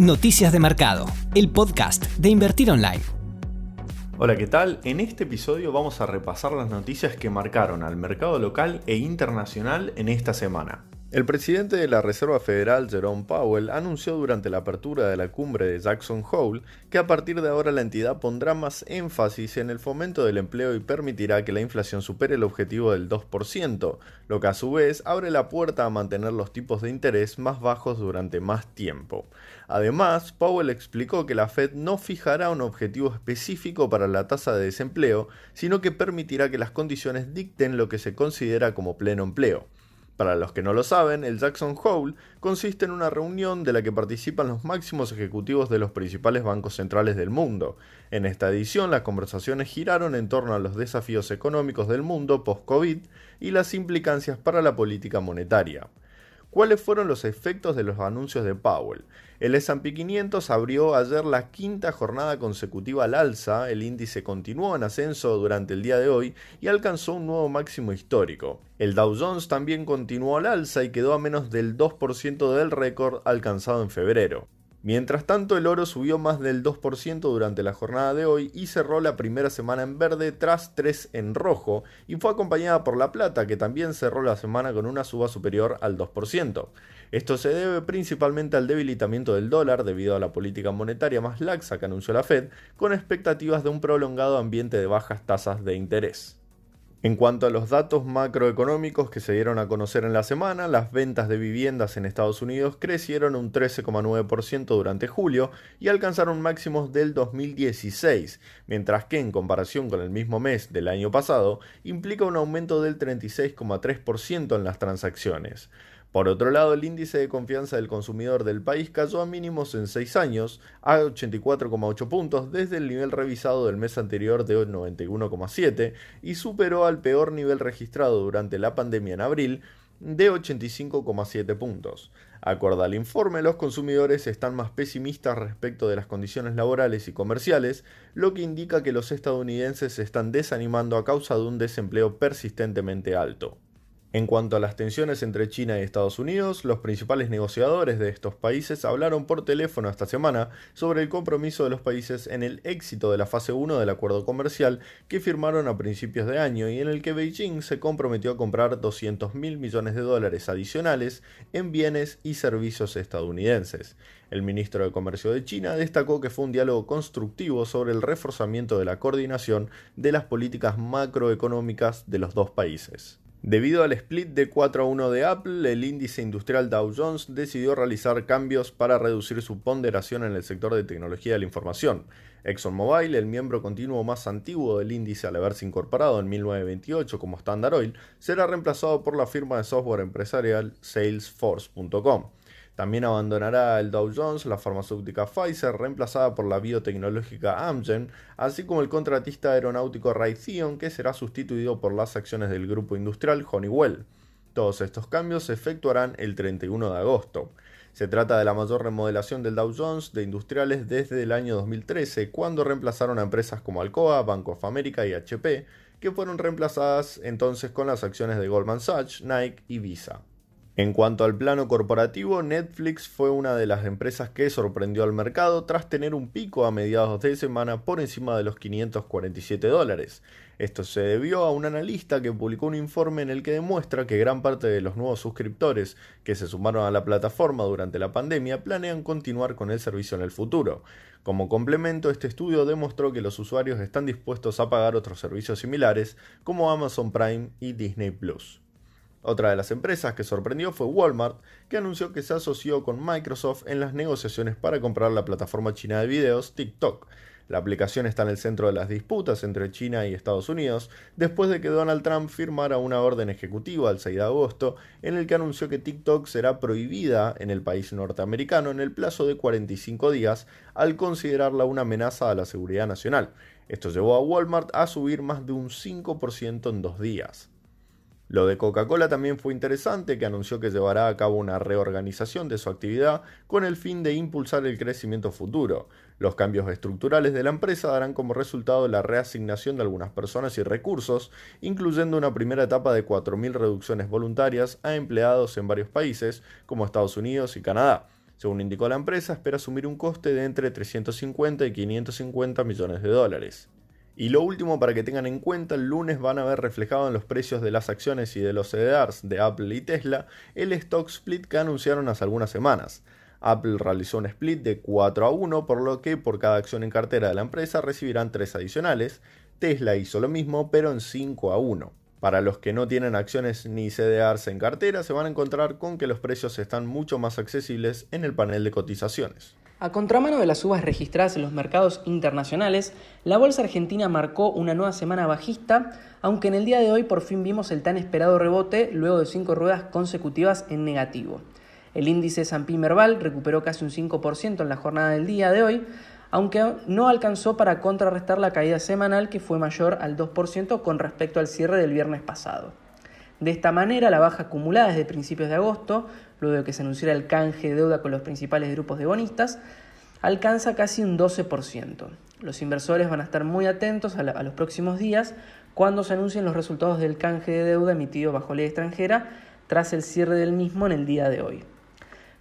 Noticias de Mercado, el podcast de Invertir Online. Hola, ¿qué tal? En este episodio vamos a repasar las noticias que marcaron al mercado local e internacional en esta semana. El presidente de la Reserva Federal, Jerome Powell, anunció durante la apertura de la cumbre de Jackson Hole que a partir de ahora la entidad pondrá más énfasis en el fomento del empleo y permitirá que la inflación supere el objetivo del 2%, lo que a su vez abre la puerta a mantener los tipos de interés más bajos durante más tiempo. Además, Powell explicó que la Fed no fijará un objetivo específico para la tasa de desempleo, sino que permitirá que las condiciones dicten lo que se considera como pleno empleo. Para los que no lo saben, el Jackson Hole consiste en una reunión de la que participan los máximos ejecutivos de los principales bancos centrales del mundo. En esta edición, las conversaciones giraron en torno a los desafíos económicos del mundo post-COVID y las implicancias para la política monetaria. ¿Cuáles fueron los efectos de los anuncios de Powell? El S&P 500 abrió ayer la quinta jornada consecutiva al alza, el índice continuó en ascenso durante el día de hoy y alcanzó un nuevo máximo histórico. El Dow Jones también continuó al alza y quedó a menos del 2% del récord alcanzado en febrero. Mientras tanto, el oro subió más del 2% durante la jornada de hoy y cerró la primera semana en verde tras tres en rojo y fue acompañada por la plata que también cerró la semana con una suba superior al 2%. Esto se debe principalmente al debilitamiento del dólar debido a la política monetaria más laxa que anunció la Fed con expectativas de un prolongado ambiente de bajas tasas de interés. En cuanto a los datos macroeconómicos que se dieron a conocer en la semana, las ventas de viviendas en Estados Unidos crecieron un 13,9% durante julio y alcanzaron máximos del 2016, mientras que en comparación con el mismo mes del año pasado implica un aumento del 36,3% en las transacciones. Por otro lado, el índice de confianza del consumidor del país cayó a mínimos en 6 años, a 84,8 puntos desde el nivel revisado del mes anterior de 91,7 y superó al peor nivel registrado durante la pandemia en abril de 85,7 puntos. Acorde al informe, los consumidores están más pesimistas respecto de las condiciones laborales y comerciales, lo que indica que los estadounidenses se están desanimando a causa de un desempleo persistentemente alto. En cuanto a las tensiones entre China y Estados Unidos, los principales negociadores de estos países hablaron por teléfono esta semana sobre el compromiso de los países en el éxito de la fase 1 del acuerdo comercial que firmaron a principios de año y en el que Beijing se comprometió a comprar 200 mil millones de dólares adicionales en bienes y servicios estadounidenses. El ministro de Comercio de China destacó que fue un diálogo constructivo sobre el reforzamiento de la coordinación de las políticas macroeconómicas de los dos países. Debido al split de 4 a 1 de Apple, el índice industrial Dow Jones decidió realizar cambios para reducir su ponderación en el sector de tecnología de la información. ExxonMobil, el miembro continuo más antiguo del índice al haberse incorporado en 1928 como Standard Oil, será reemplazado por la firma de software empresarial Salesforce.com. También abandonará el Dow Jones la farmacéutica Pfizer, reemplazada por la biotecnológica Amgen, así como el contratista aeronáutico Raytheon, que será sustituido por las acciones del grupo industrial Honeywell. Todos estos cambios se efectuarán el 31 de agosto. Se trata de la mayor remodelación del Dow Jones de industriales desde el año 2013, cuando reemplazaron a empresas como Alcoa, Bank of America y HP, que fueron reemplazadas entonces con las acciones de Goldman Sachs, Nike y Visa. En cuanto al plano corporativo, Netflix fue una de las empresas que sorprendió al mercado tras tener un pico a mediados de semana por encima de los 547 dólares. Esto se debió a un analista que publicó un informe en el que demuestra que gran parte de los nuevos suscriptores que se sumaron a la plataforma durante la pandemia planean continuar con el servicio en el futuro. Como complemento, este estudio demostró que los usuarios están dispuestos a pagar otros servicios similares como Amazon Prime y Disney Plus. Otra de las empresas que sorprendió fue Walmart, que anunció que se asoció con Microsoft en las negociaciones para comprar la plataforma china de videos TikTok. La aplicación está en el centro de las disputas entre China y Estados Unidos, después de que Donald Trump firmara una orden ejecutiva el 6 de agosto en el que anunció que TikTok será prohibida en el país norteamericano en el plazo de 45 días al considerarla una amenaza a la seguridad nacional. Esto llevó a Walmart a subir más de un 5% en dos días. Lo de Coca-Cola también fue interesante, que anunció que llevará a cabo una reorganización de su actividad con el fin de impulsar el crecimiento futuro. Los cambios estructurales de la empresa darán como resultado la reasignación de algunas personas y recursos, incluyendo una primera etapa de 4.000 reducciones voluntarias a empleados en varios países, como Estados Unidos y Canadá. Según indicó la empresa, espera asumir un coste de entre 350 y 550 millones de dólares. Y lo último para que tengan en cuenta, el lunes van a ver reflejado en los precios de las acciones y de los CDRs de Apple y Tesla el stock split que anunciaron hace algunas semanas. Apple realizó un split de 4 a 1, por lo que por cada acción en cartera de la empresa recibirán 3 adicionales. Tesla hizo lo mismo, pero en 5 a 1. Para los que no tienen acciones ni CDRs en cartera, se van a encontrar con que los precios están mucho más accesibles en el panel de cotizaciones. A contramano de las subas registradas en los mercados internacionales, la bolsa argentina marcó una nueva semana bajista, aunque en el día de hoy por fin vimos el tan esperado rebote luego de cinco ruedas consecutivas en negativo. El índice S&P Merval recuperó casi un 5% en la jornada del día de hoy, aunque no alcanzó para contrarrestar la caída semanal que fue mayor al 2% con respecto al cierre del viernes pasado. De esta manera, la baja acumulada desde principios de agosto, luego de que se anunciara el canje de deuda con los principales grupos de bonistas, alcanza casi un 12%. Los inversores van a estar muy atentos a, los próximos días cuando se anuncien los resultados del canje de deuda emitido bajo ley extranjera tras el cierre del mismo en el día de hoy.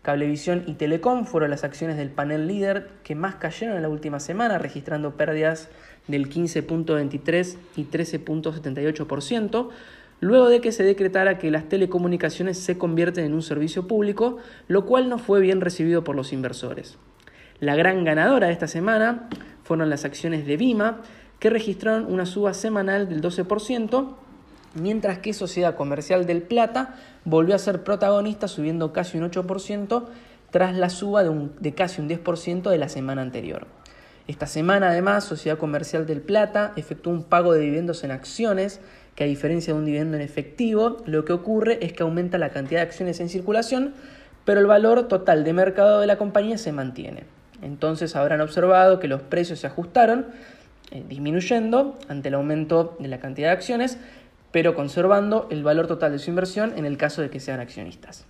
Cablevisión y Telecom fueron las acciones del panel líder que más cayeron en la última semana, registrando pérdidas del 15.23 y 13.78%, luego de que se decretara que las telecomunicaciones se convierten en un servicio público, lo cual no fue bien recibido por los inversores. La gran ganadora de esta semana fueron las acciones de Vima, que registraron una suba semanal del 12%, mientras que Sociedad Comercial del Plata volvió a ser protagonista subiendo casi un 8% tras la suba de, de casi un 10% de la semana anterior. Esta semana además Sociedad Comercial del Plata efectuó un pago de dividendos en acciones que a diferencia de un dividendo en efectivo, lo que ocurre es que aumenta la cantidad de acciones en circulación, pero el valor total de mercado de la compañía se mantiene. Entonces habrán observado que los precios se ajustaron, eh, disminuyendo ante el aumento de la cantidad de acciones, pero conservando el valor total de su inversión en el caso de que sean accionistas.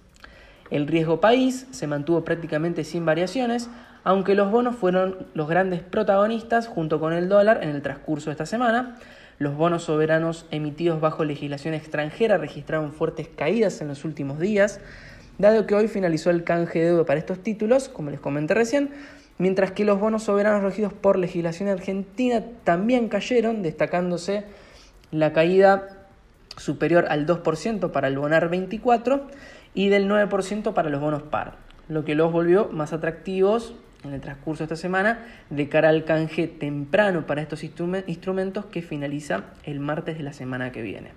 El riesgo país se mantuvo prácticamente sin variaciones, aunque los bonos fueron los grandes protagonistas junto con el dólar en el transcurso de esta semana. Los bonos soberanos emitidos bajo legislación extranjera registraron fuertes caídas en los últimos días, dado que hoy finalizó el canje de deuda para estos títulos, como les comenté recién, mientras que los bonos soberanos regidos por legislación argentina también cayeron, destacándose la caída superior al 2% para el Bonar 24 y del 9% para los bonos par, lo que los volvió más atractivos en el transcurso de esta semana de cara al canje temprano para estos instrumentos que finaliza el martes de la semana que viene.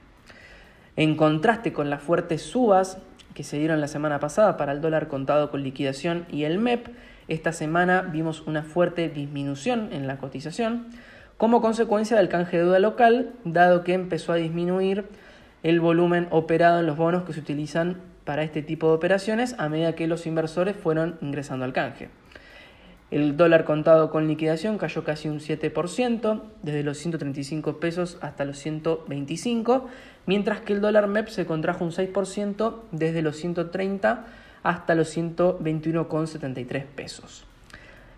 En contraste con las fuertes subas que se dieron la semana pasada para el dólar contado con liquidación y el MEP, esta semana vimos una fuerte disminución en la cotización como consecuencia del canje de deuda local, dado que empezó a disminuir el volumen operado en los bonos que se utilizan para este tipo de operaciones a medida que los inversores fueron ingresando al canje. El dólar contado con liquidación cayó casi un 7%, desde los 135 pesos hasta los 125, mientras que el dólar MEP se contrajo un 6% desde los 130 hasta los 121,73 pesos.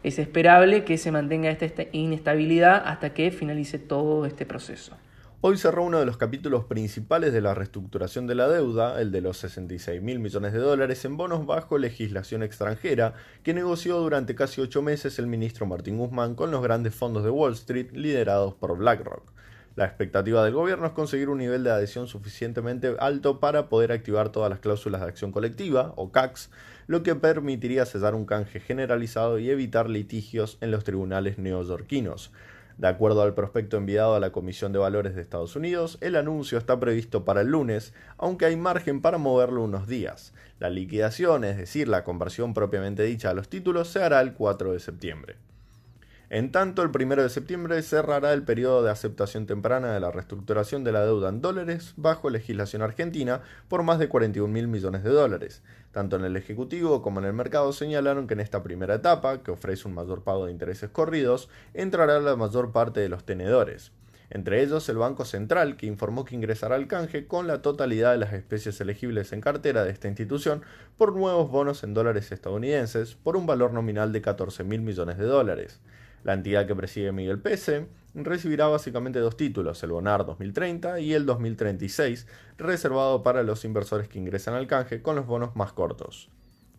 Es esperable que se mantenga esta inestabilidad hasta que finalice todo este proceso. Hoy cerró uno de los capítulos principales de la reestructuración de la deuda, el de los 66 mil millones de dólares en bonos bajo legislación extranjera, que negoció durante casi ocho meses el ministro Martín Guzmán con los grandes fondos de Wall Street liderados por BlackRock. La expectativa del gobierno es conseguir un nivel de adhesión suficientemente alto para poder activar todas las cláusulas de acción colectiva, o CACs, lo que permitiría cesar un canje generalizado y evitar litigios en los tribunales neoyorquinos. De acuerdo al prospecto enviado a la Comisión de Valores de Estados Unidos, el anuncio está previsto para el lunes, aunque hay margen para moverlo unos días. La liquidación, es decir, la conversión propiamente dicha a los títulos, se hará el 4 de septiembre. En tanto, el 1 de septiembre cerrará el periodo de aceptación temprana de la reestructuración de la deuda en dólares bajo legislación argentina por más de 41 mil millones de dólares. Tanto en el Ejecutivo como en el mercado señalaron que en esta primera etapa, que ofrece un mayor pago de intereses corridos, entrará la mayor parte de los tenedores. Entre ellos el Banco Central, que informó que ingresará al canje con la totalidad de las especies elegibles en cartera de esta institución por nuevos bonos en dólares estadounidenses por un valor nominal de 14 mil millones de dólares. La entidad que preside Miguel Pese recibirá básicamente dos títulos, el Bonar 2030 y el 2036, reservado para los inversores que ingresan al canje con los bonos más cortos.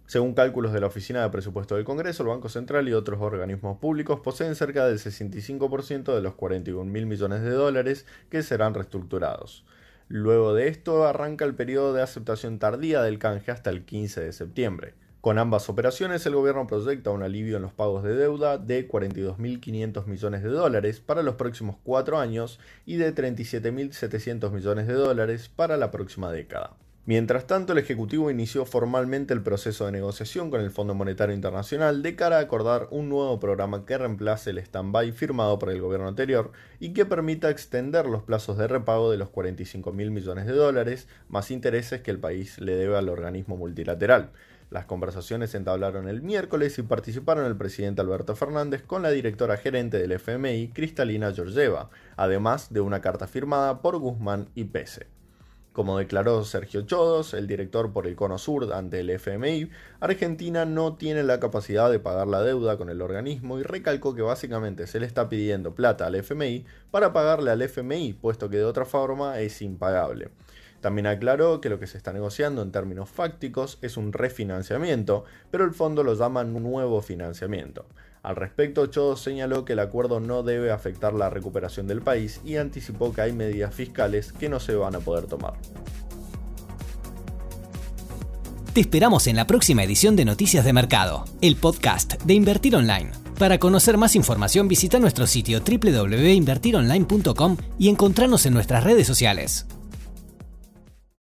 Según cálculos de la Oficina de Presupuesto del Congreso, el Banco Central y otros organismos públicos poseen cerca del 65% de los 41 mil millones de dólares que serán reestructurados. Luego de esto arranca el periodo de aceptación tardía del canje hasta el 15 de septiembre. Con ambas operaciones, el gobierno proyecta un alivio en los pagos de deuda de 42.500 millones de dólares para los próximos cuatro años y de 37.700 millones de dólares para la próxima década. Mientras tanto, el Ejecutivo inició formalmente el proceso de negociación con el Fondo Monetario Internacional de cara a acordar un nuevo programa que reemplace el stand-by firmado por el gobierno anterior y que permita extender los plazos de repago de los 45 mil millones de dólares, más intereses que el país le debe al organismo multilateral. Las conversaciones se entablaron el miércoles y participaron el presidente Alberto Fernández con la directora gerente del FMI, Cristalina Georgieva, además de una carta firmada por Guzmán y Pese. Como declaró Sergio Chodos, el director por el Cono Sur ante el FMI, Argentina no tiene la capacidad de pagar la deuda con el organismo y recalcó que básicamente se le está pidiendo plata al FMI para pagarle al FMI, puesto que de otra forma es impagable. También aclaró que lo que se está negociando en términos fácticos es un refinanciamiento, pero el fondo lo llama nuevo financiamiento. Al respecto, Cho señaló que el acuerdo no debe afectar la recuperación del país y anticipó que hay medidas fiscales que no se van a poder tomar. Te esperamos en la próxima edición de Noticias de Mercado, el podcast de Invertir Online. Para conocer más información visita nuestro sitio www.invertironline.com y encontrarnos en nuestras redes sociales.